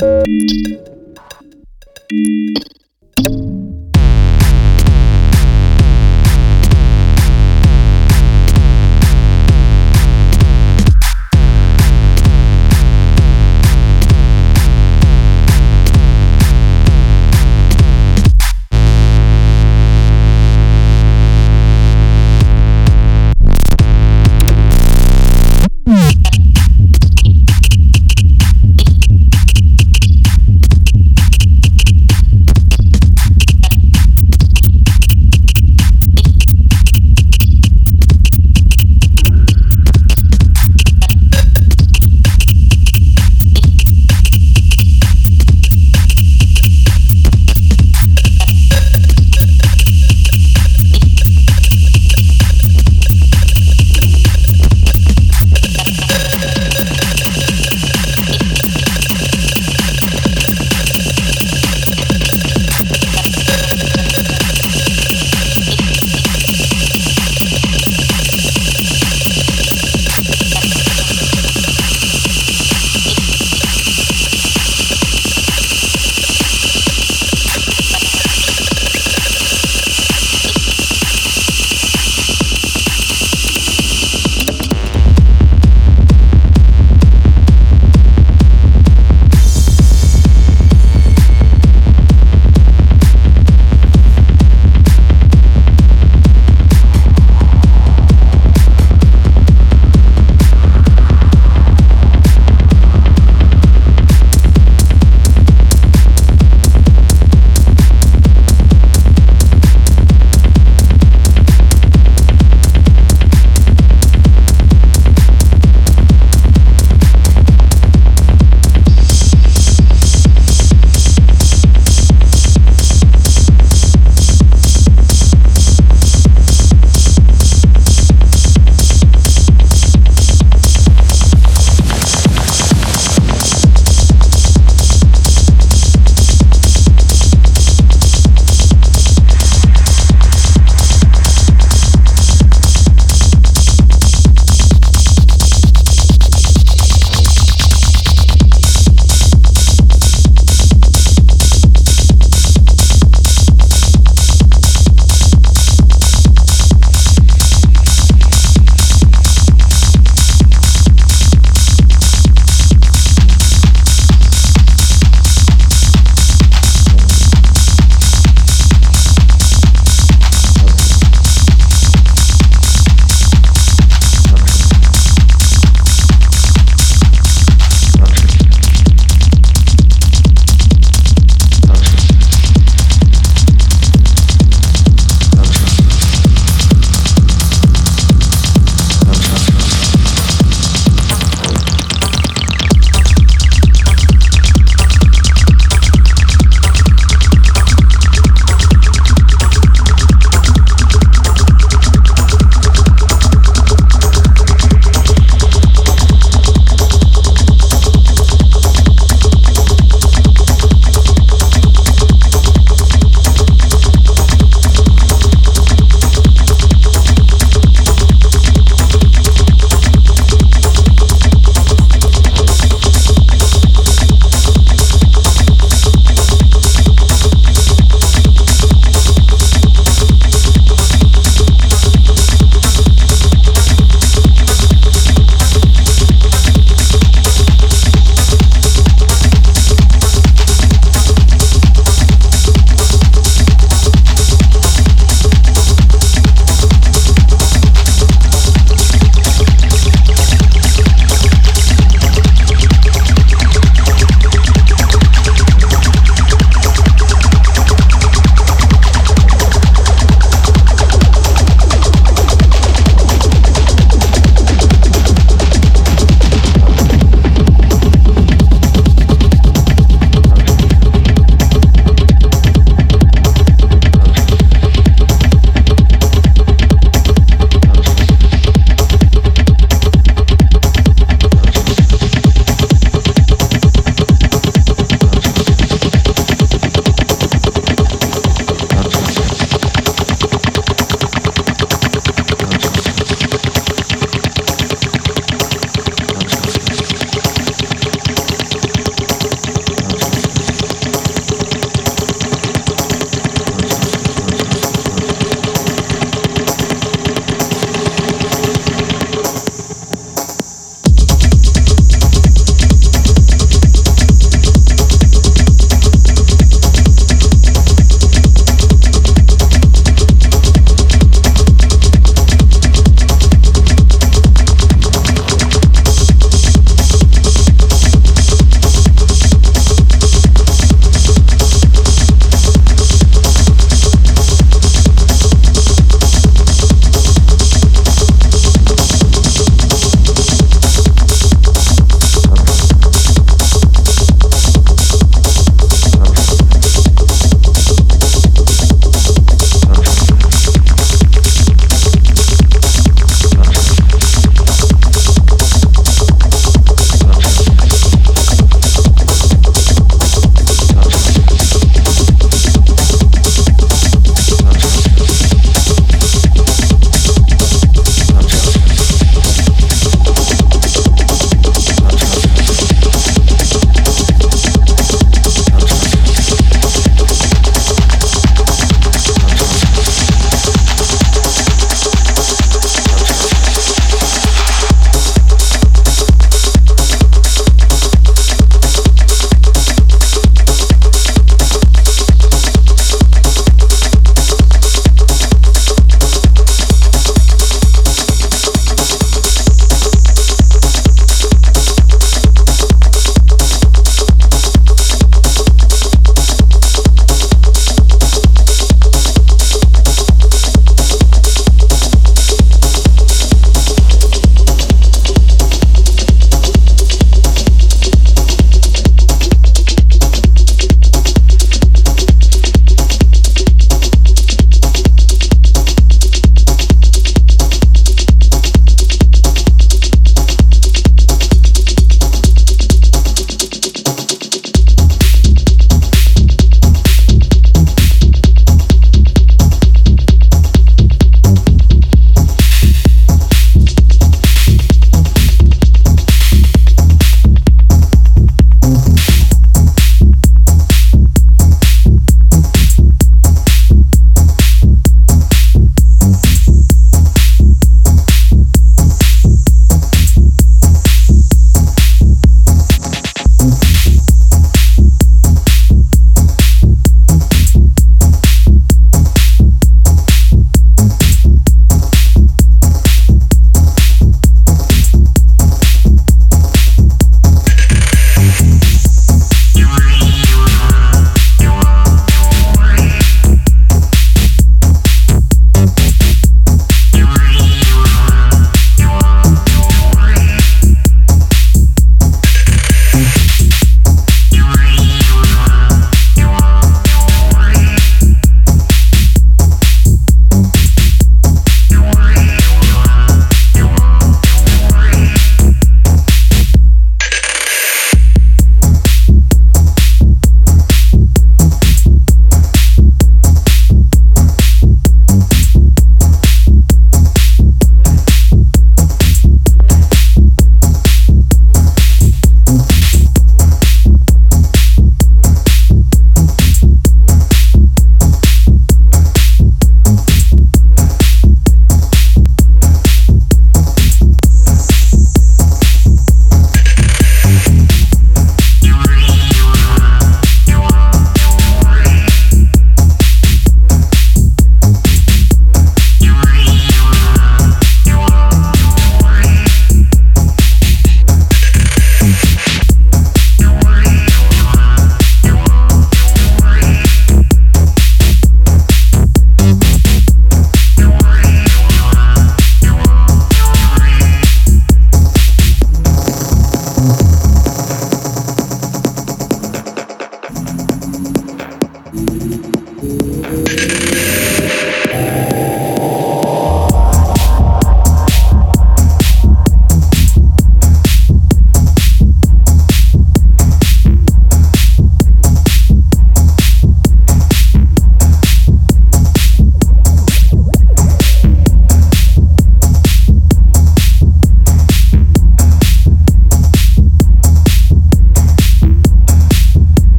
Gracias.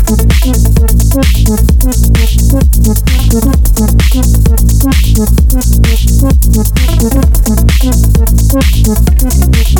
Thank you.